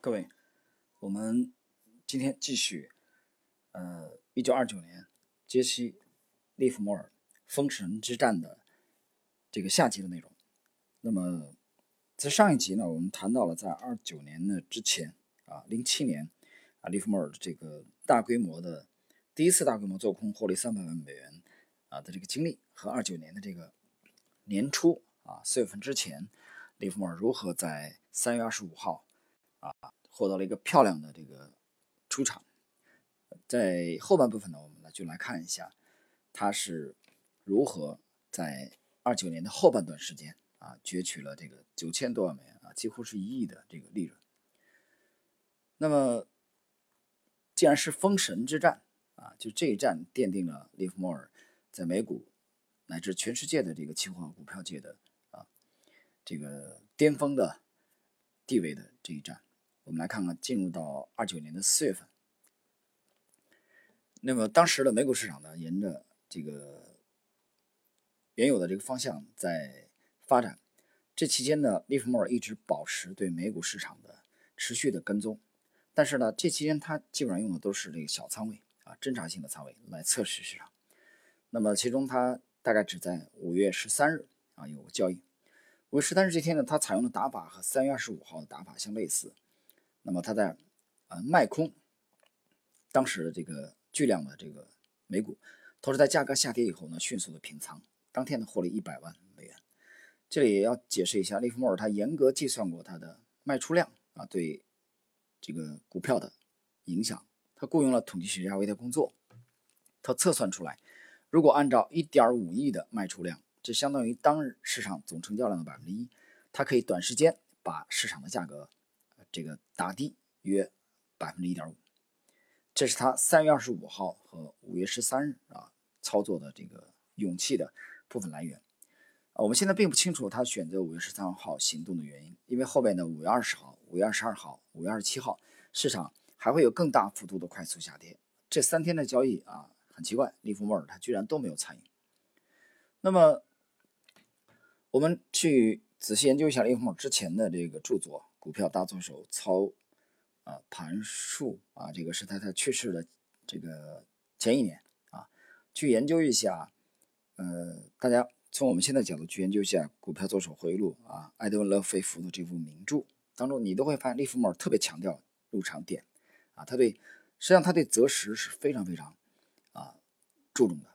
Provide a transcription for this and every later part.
各位，我们今天继续，呃，一九二九年杰西·利弗莫尔封神之战的这个下集的内容。那么，在上一集呢，我们谈到了在二九年的之前啊，零七年啊，利弗莫尔的这个大规模的第一次大规模做空获利三百万美元啊的这个经历，和二九年的这个年初啊四月份之前，利弗莫尔如何在三月二十五号。啊，获得了一个漂亮的这个出场。在后半部分呢，我们呢就来看一下，他是如何在二九年的后半段时间啊，攫取了这个九千多万美元啊，几乎是一亿的这个利润。那么，既然是封神之战啊，就这一战奠定了利弗莫尔在美股乃至全世界的这个期货股票界的啊这个巅峰的地位的这一战。我们来看看，进入到二九年的四月份，那么当时的美股市场呢，沿着这个原有的这个方向在发展。这期间呢，利弗莫尔一直保持对美股市场的持续的跟踪，但是呢，这期间他基本上用的都是这个小仓位啊，侦查性的仓位来测试市场。那么其中他大概只在五月十三日啊有交易。五月十三日这天呢，他采用的打法和三月二十五号的打法相类似。那么他在呃卖空当时的这个巨量的这个美股，同时在价格下跌以后呢，迅速的平仓，当天呢获利一百万美元。这里也要解释一下，利弗莫尔他严格计算过他的卖出量啊对这个股票的影响，他雇佣了统计学家为他工作，他测算出来，如果按照一点五亿的卖出量，这相当于当日市场总成交量的百分之一，他可以短时间把市场的价格。这个打低约百分之一点五，这是他三月二十五号和五月十三日啊操作的这个勇气的部分来源啊。我们现在并不清楚他选择五月十三号行动的原因，因为后面的五月二十号、五月二十二号、五月二十七号市场还会有更大幅度的快速下跌。这三天的交易啊，很奇怪，利弗莫尔他居然都没有参与。那么，我们去仔细研究一下利弗莫尔之前的这个著作。股票大作手操啊盘数啊，这个是他他去世的这个前一年啊，去研究一下，呃，大家从我们现在角度去研究一下《股票作手回忆录》啊，爱德温·勒菲弗的这部名著当中，你都会发现利弗莫尔特别强调入场点啊，他对实际上他对择时是非常非常啊注重的，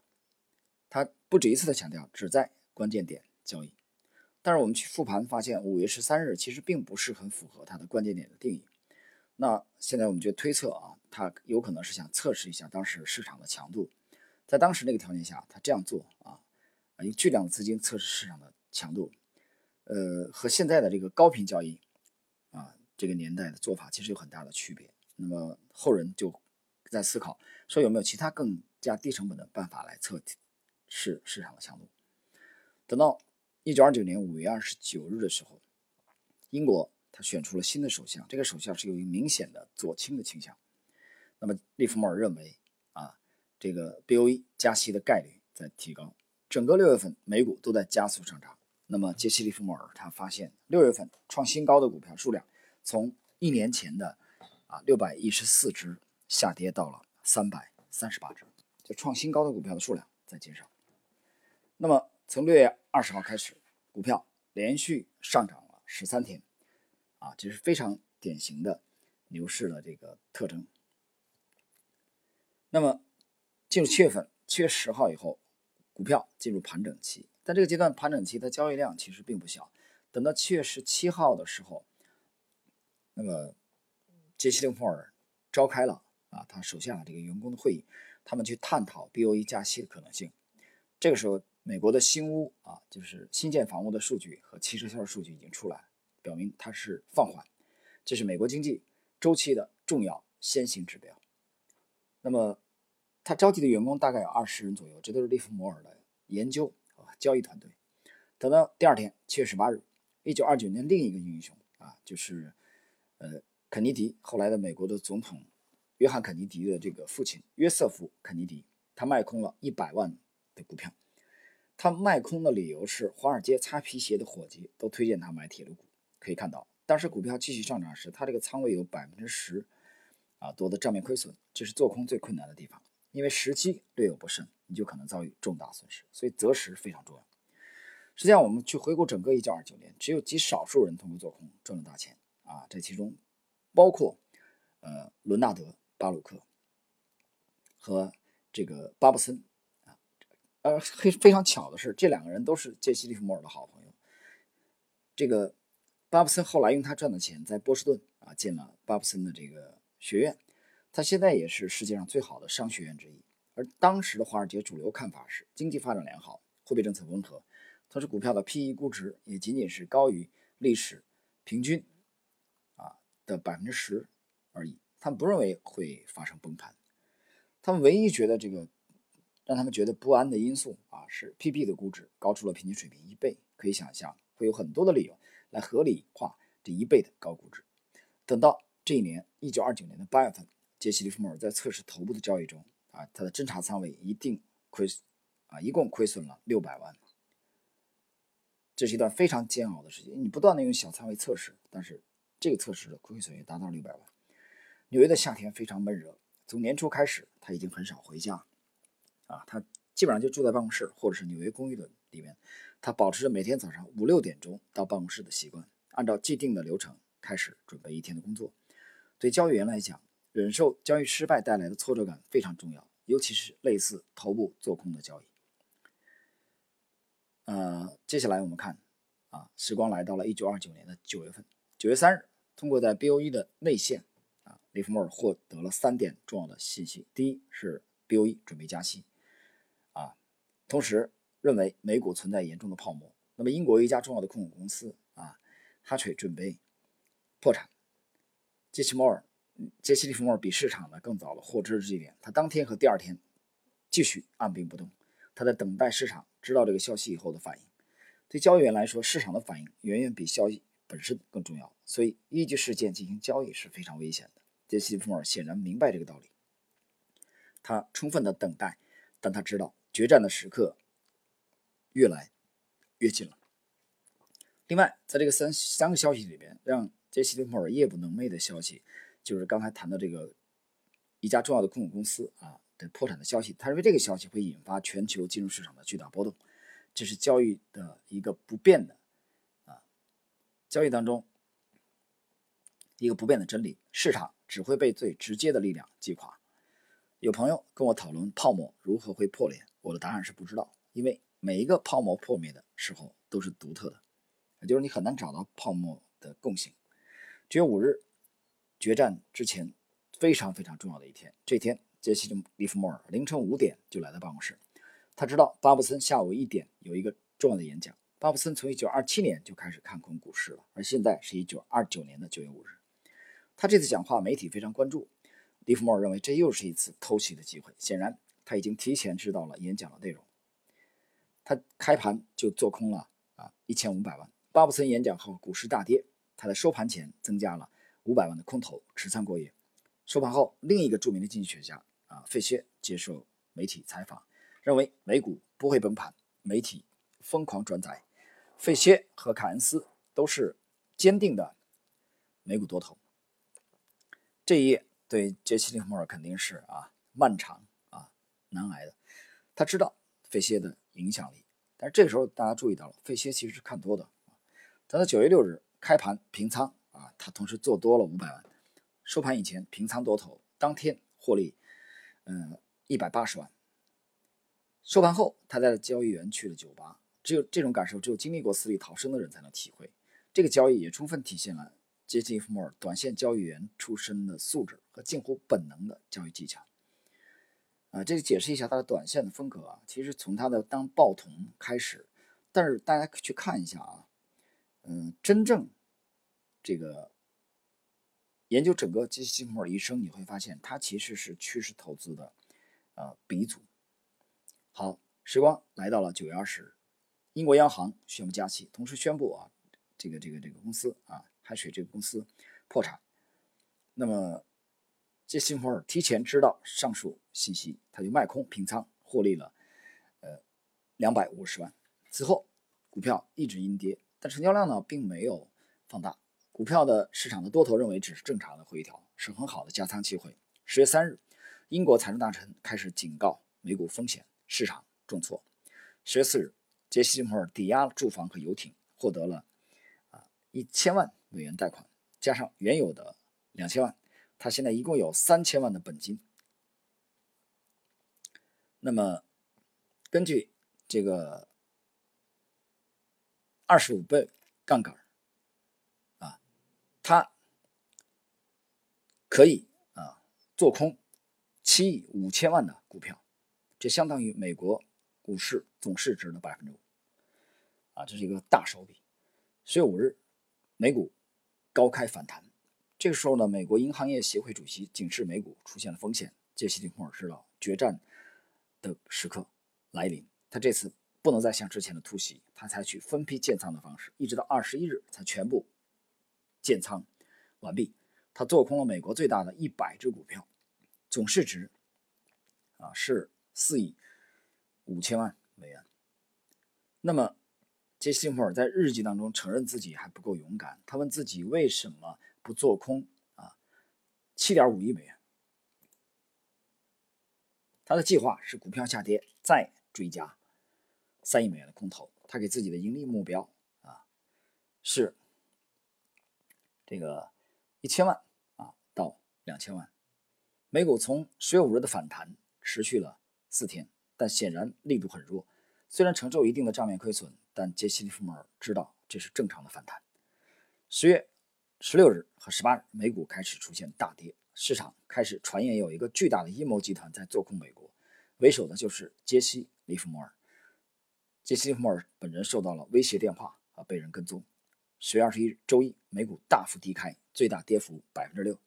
他不止一次的强调只在关键点交易。但是我们去复盘发现，五月十三日其实并不是很符合它的关键点的定义。那现在我们就推测啊，它有可能是想测试一下当时市场的强度，在当时那个条件下，它这样做啊，用巨量的资金测试市场的强度，呃，和现在的这个高频交易啊这个年代的做法其实有很大的区别。那么后人就在思考，说有没有其他更加低成本的办法来测试市场的强度。等到。一九二九年五月二十九日的时候，英国他选出了新的首相，这个首相是有一明显的左倾的倾向。那么利弗莫尔认为啊，这个 BOE 加息的概率在提高，整个六月份美股都在加速上涨。那么杰西·利弗莫尔他发现六月份创新高的股票数量从一年前的啊六百一十四只下跌到了三百三十八只，就创新高的股票的数量在减少。那么从六月二十号开始，股票连续上涨了十三天，啊，这是非常典型的牛市的这个特征。那么进入七月份，七月十号以后，股票进入盘整期，在这个阶段盘整期的交易量其实并不小。等到七月十七号的时候，那么杰西·林弗尔召开了啊他手下这个员工的会议，他们去探讨 BOE 加息的可能性。这个时候。美国的新屋啊，就是新建房屋的数据和汽车销售数据已经出来，表明它是放缓，这是美国经济周期的重要先行指标。那么，他召集的员工大概有二十人左右，这都是利弗摩尔的研究啊交易团队。等到第二天，七月十八日，一九二九年另一个英雄啊，就是呃肯尼迪后来的美国的总统约翰肯尼迪的这个父亲约瑟夫肯尼迪，他卖空了一百万的股票。他卖空的理由是，华尔街擦皮鞋的伙计都推荐他买铁路股。可以看到，当时股票继续上涨时，他这个仓位有百分之十啊多的账面亏损，这是做空最困难的地方，因为时机略有不慎，你就可能遭遇重大损失，所以择时非常重要。实际上，我们去回顾整个一九二九年，只有极少数人通过做空赚了大钱啊，这其中包括呃伦纳德·巴鲁克和这个巴布森，呃，非非常巧的是，这两个人都是杰西·利弗莫尔的好朋友。这个巴布森后来用他赚的钱在波士顿啊建了巴布森的这个学院，他现在也是世界上最好的商学院之一。而当时的华尔街主流看法是，经济发展良好，货币政策温和。同时，股票的 P/E 估值也仅仅是高于历史平均啊的百分之十而已。他们不认为会发生崩盘。他们唯一觉得这个让他们觉得不安的因素啊是 P/B 的估值高出了平均水平一倍。可以想象，会有很多的理由来合理化这一倍的高估值。等到这一年，一九二九年的八月份，杰西·利弗莫尔在测试头部的交易中啊，他的侦查仓位一定亏啊，一共亏损了六百万。这是一段非常煎熬的时间，你不断的用小仓位测试，但是这个测试的亏损也达到六百万。纽约的夏天非常闷热，从年初开始他已经很少回家，啊，他基本上就住在办公室或者是纽约公寓的里面。他保持着每天早上五六点钟到办公室的习惯，按照既定的流程开始准备一天的工作。对交易员来讲，忍受交易失败带来的挫折感非常重要，尤其是类似头部做空的交易。呃，接下来我们看，啊，时光来到了一九二九年的九月份，九月三日，通过在 BOE 的内线，啊，利弗莫尔获得了三点重要的信息：第一是 BOE 准备加息，同时认为美股存在严重的泡沫。那么英国一家重要的控股公司啊，哈垂准备破产。杰西·摩尔，杰西·利弗莫尔比市场呢更早的获知这一点，他当天和第二天继续按兵不动。他在等待市场知道这个消息以后的反应。对交易员来说，市场的反应远远比消息本身更重要，所以依据事件进行交易是非常危险的。杰西·利弗莫尔显然明白这个道理，他充分的等待，但他知道决战的时刻越来越近了。另外，在这个三三个消息里边，让杰西·利莫尔夜不能寐的消息，就是刚才谈到这个一家重要的控股公司啊。的破产的消息，他认为这个消息会引发全球金融市场的巨大波动，这是交易的一个不变的啊，交易当中一个不变的真理：市场只会被最直接的力量击垮。有朋友跟我讨论泡沫如何会破裂，我的答案是不知道，因为每一个泡沫破灭的时候都是独特的，也就是你很难找到泡沫的共性。九月五日决战之前非常非常重要的一天，这天。杰西·利弗莫尔凌晨五点就来到办公室，他知道巴布森下午一点有一个重要的演讲。巴布森从1927年就开始看空股市了，而现在是一九二九年的九月五日。他这次讲话媒体非常关注，利弗莫尔认为这又是一次偷袭的机会。显然，他已经提前知道了演讲的内容。他开盘就做空了啊一千五百万。巴布森演讲后，股市大跌，他在收盘前增加了五百万的空头持仓过夜。收盘后，另一个著名的经济学家。啊，费歇接受媒体采访，认为美股不会崩盘，媒体疯狂转载。费歇和凯恩斯都是坚定的美股多头。这一页对杰西·利弗莫尔肯定是啊漫长难挨的。他知道费歇的影响力，但是这个时候大家注意到了，费歇其实是看多的。等到九月六日开盘平仓啊，他同时做多了五百万，收盘以前平仓多头，当天获利。嗯，一百八十万。收盘后，他带着交易员去了酒吧。只有这种感受，只有经历过死里逃生的人才能体会。这个交易也充分体现了杰西·弗莫尔短线交易员出身的素质和近乎本能的交易技巧。啊，这个解释一下他的短线的风格啊。其实从他的当报童开始，但是大家去看一下啊，嗯，真正这个。研究整个杰西·弗莫尔一生，你会发现他其实是趋势投资的，呃，鼻祖。好，时光来到了九月二十日，英国央行宣布加息，同时宣布啊，这个这个这个公司啊，海水这个公司破产。那么杰西·弗莫尔提前知道上述信息，他就卖空平仓，获利了呃两百五十万。此后股票一直阴跌，但成交量呢并没有放大。股票的市场的多头认为只是正常的回调，是很好的加仓机会。十月三日，英国财政大臣开始警告美股风险，市场重挫。十月四日，杰西·利弗莫尔抵押住房和游艇，获得了啊一千万美元贷款，加上原有的两千万，他现在一共有三千万的本金。那么，根据这个二十五倍杠杆啊。他可以啊做空七亿五千万的股票，这相当于美国股市总市值的百分之五啊，这是一个大手笔。十月五日，美股高开反弹，这个时候呢，美国银行业协会主席警示美股出现了风险。杰西·利弗尔知道决战的时刻来临，他这次不能再像之前的突袭，他采取分批建仓的方式，一直到二十一日才全部。建仓完毕，他做空了美国最大的一百只股票，总市值啊是四亿五千万美元。那么杰西·利弗尔在日记当中承认自己还不够勇敢，他问自己为什么不做空啊七点五亿美元？他的计划是股票下跌再追加三亿美元的空头，他给自己的盈利目标啊是。这个一千万啊到两千万，美股从十月五日的反弹持续了四天，但显然力度很弱。虽然承受一定的账面亏损，但杰西·利弗莫尔知道这是正常的反弹。十月十六日和十八日，美股开始出现大跌，市场开始传言有一个巨大的阴谋集团在做空美国，为首的就是杰西·利弗莫尔。杰西·利弗莫尔本人受到了威胁电话啊，被人跟踪。十月二十一日，周一，美股大幅低开，最大跌幅百分之六。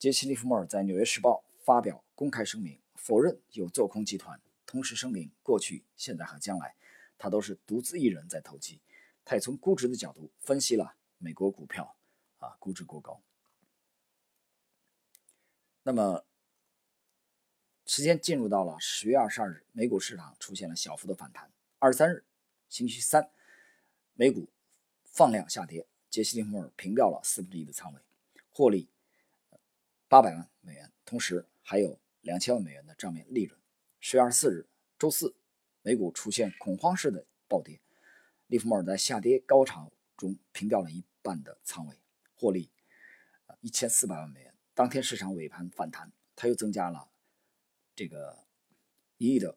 杰西·利弗莫尔在《纽约时报》发表公开声明，否认有做空集团，同时声明过去、现在和将来，他都是独自一人在投机。他也从估值的角度分析了美国股票啊，估值过高。那么，时间进入到了十月二十二日，美股市场出现了小幅的反弹。二十三日，星期三，美股。放量下跌，杰西·利弗莫尔平掉了四分之一的仓位，获利八百万美元，同时还有两千万美元的账面利润。十月二十四日，周四，美股出现恐慌式的暴跌，利弗莫尔在下跌高潮中平掉了一半的仓位，获利一千四百万美元。当天市场尾盘反弹，他又增加了这个一亿的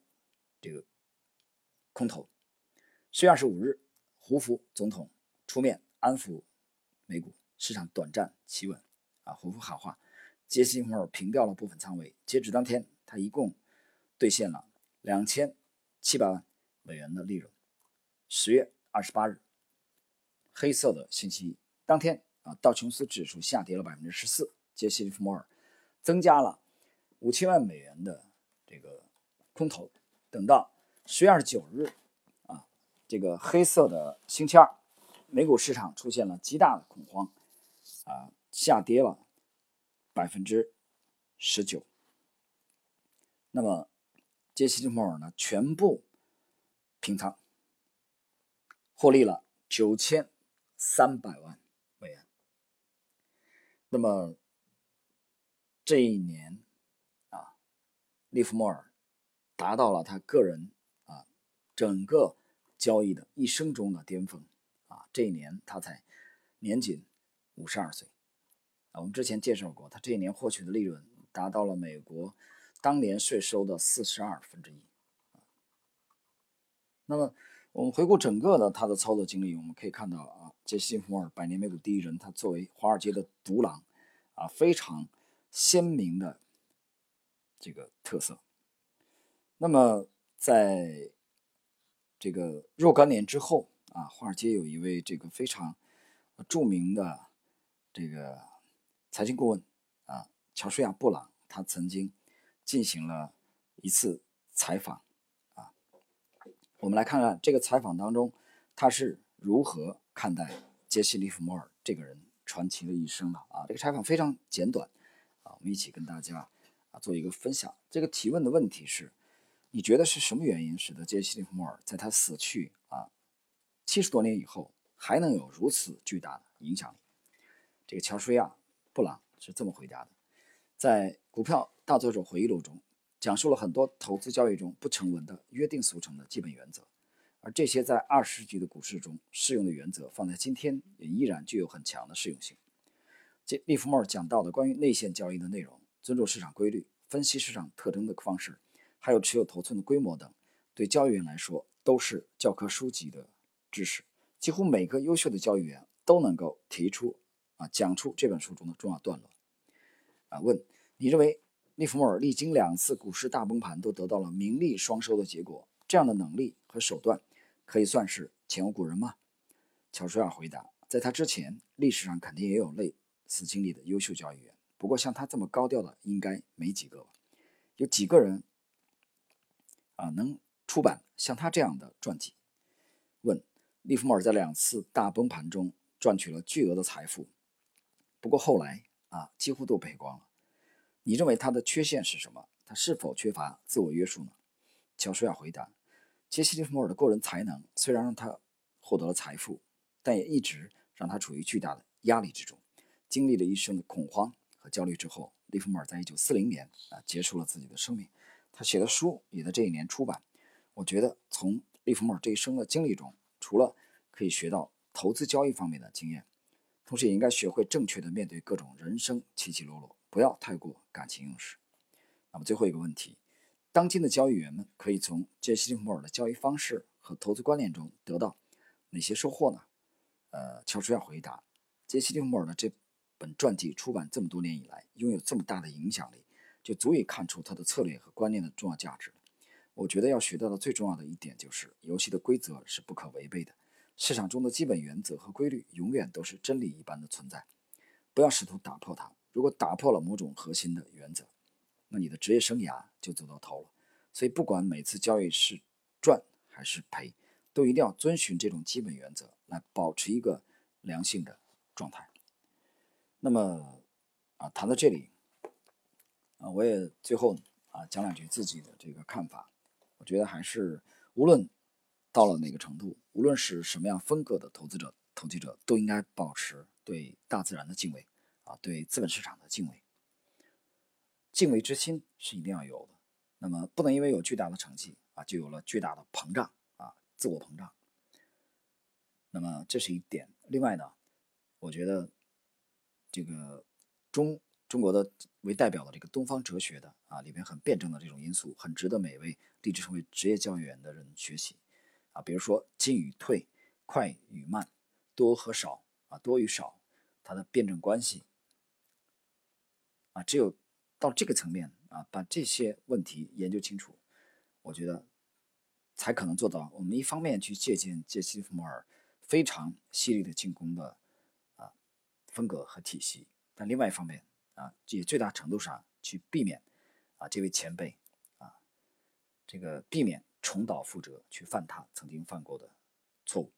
这个空头。十月二十五日，胡佛总统。出面安抚美股市场，短暂企稳。啊，胡佛喊话，杰西·弗莫尔平掉了部分仓位。截止当天，他一共兑现了两千七百万美元的利润。十月二十八日，黑色的信息，当天啊，道琼斯指数下跌了百分之十四，杰西·利弗莫尔增加了五千万美元的这个空头。等到十月二十九日，啊，这个黑色的星期二。美股市场出现了极大的恐慌，啊，下跌了百分之十九。那么，杰西·利弗莫尔呢，全部平仓，获利了九千三百万。那么，这一年啊，利弗莫尔达到了他个人啊整个交易的一生中的巅峰。啊这一年他才年仅五十二岁啊！我们之前介绍过，他这一年获取的利润达到了美国当年税收的四十二分之一。那么我们回顾整个的他的操作经历，我们可以看到啊，杰西·弗莫尔百年美股第一人，他作为华尔街的独狼啊，非常鲜明的这个特色。那么在这个若干年之后。啊，华尔街有一位这个非常著名的这个财经顾问啊，乔舒亚·布朗，他曾经进行了一次采访啊。我们来看看这个采访当中，他是如何看待杰西·利弗莫尔这个人传奇的一生了啊。这个采访非常简短啊，我们一起跟大家啊做一个分享。这个提问的问题是：你觉得是什么原因使得杰西·利弗莫尔在他死去啊？七十多年以后还能有如此巨大的影响力，这个乔舒亚·布朗是这么回答的：在《股票大作者回忆录》中，讲述了很多投资交易中不成文的约定俗成的基本原则，而这些在二十世纪的股市中适用的原则，放在今天也依然具有很强的适用性。这利弗莫尔讲到的关于内线交易的内容、尊重市场规律、分析市场特征的方式，还有持有头寸的规模等，对交易员来说都是教科书级的知识。几乎每个优秀的交易员都能够提出啊，讲出这本书中的重要段落。啊，问你认为利弗莫尔历经两次股市大崩盘都得到了名利双收的结果，这样的能力和手段可以算是前无古人吗？乔舒亚回答，在他之前，历史上肯定也有类。似经历的优秀交易员，不过像他这么高调的应该没几个吧？有几个人啊能出版像他这样的传记？问：利弗莫尔在两次大崩盘中赚取了巨额的财富，不过后来啊几乎都赔光了。你认为他的缺陷是什么？他是否缺乏自我约束呢？乔舒亚回答：杰西·利弗莫尔的过人才能虽然让他获得了财富，但也一直让他处于巨大的压力之中。经历了一生的恐慌和焦虑之后，利弗莫尔在一九四零年啊结束了自己的生命。他写的书也在这一年出版。我觉得从利弗莫尔这一生的经历中，除了可以学到投资交易方面的经验，同时也应该学会正确的面对各种人生起起落落，不要太过感情用事。那么最后一个问题：当今的交易员们可以从杰西·利弗莫尔的交易方式和投资观念中得到哪些收获呢？呃，乔舒亚回答：杰西·利弗莫尔的这。本传记出版这么多年以来，拥有这么大的影响力，就足以看出他的策略和观念的重要价值。我觉得要学到的最重要的一点就是，游戏的规则是不可违背的，市场中的基本原则和规律永远都是真理一般的存在。不要试图打破它。如果打破了某种核心的原则，那你的职业生涯就走到头了。所以，不管每次交易是赚还是赔，都一定要遵循这种基本原则，来保持一个良性的状态。那么，啊，谈到这里，啊，我也最后啊讲两句自己的这个看法。我觉得还是无论到了哪个程度，无论是什么样风格的投资者、投机者，都应该保持对大自然的敬畏，啊，对资本市场的敬畏。敬畏之心是一定要有的。那么，不能因为有巨大的成绩啊，就有了巨大的膨胀啊，自我膨胀。那么这是一点。另外呢，我觉得。这个中中国的为代表的这个东方哲学的啊，里边很辩证的这种因素，很值得每位立志成为职业教育员的人学习啊。比如说进与退，快与慢，多和少啊，多与少，它的辩证关系啊，只有到这个层面啊，把这些问题研究清楚，我觉得才可能做到。我们一方面去借鉴杰西·弗莫尔非常犀利的进攻的啊。风格和体系，但另外一方面啊，也最大程度上去避免啊这位前辈啊这个避免重蹈覆辙，去犯他曾经犯过的错误。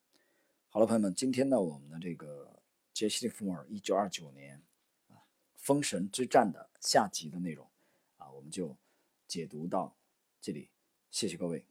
好了，朋友们，今天呢我们的这个杰西·弗莫尔一九二九年封神之战的下集的内容啊，我们就解读到这里，谢谢各位。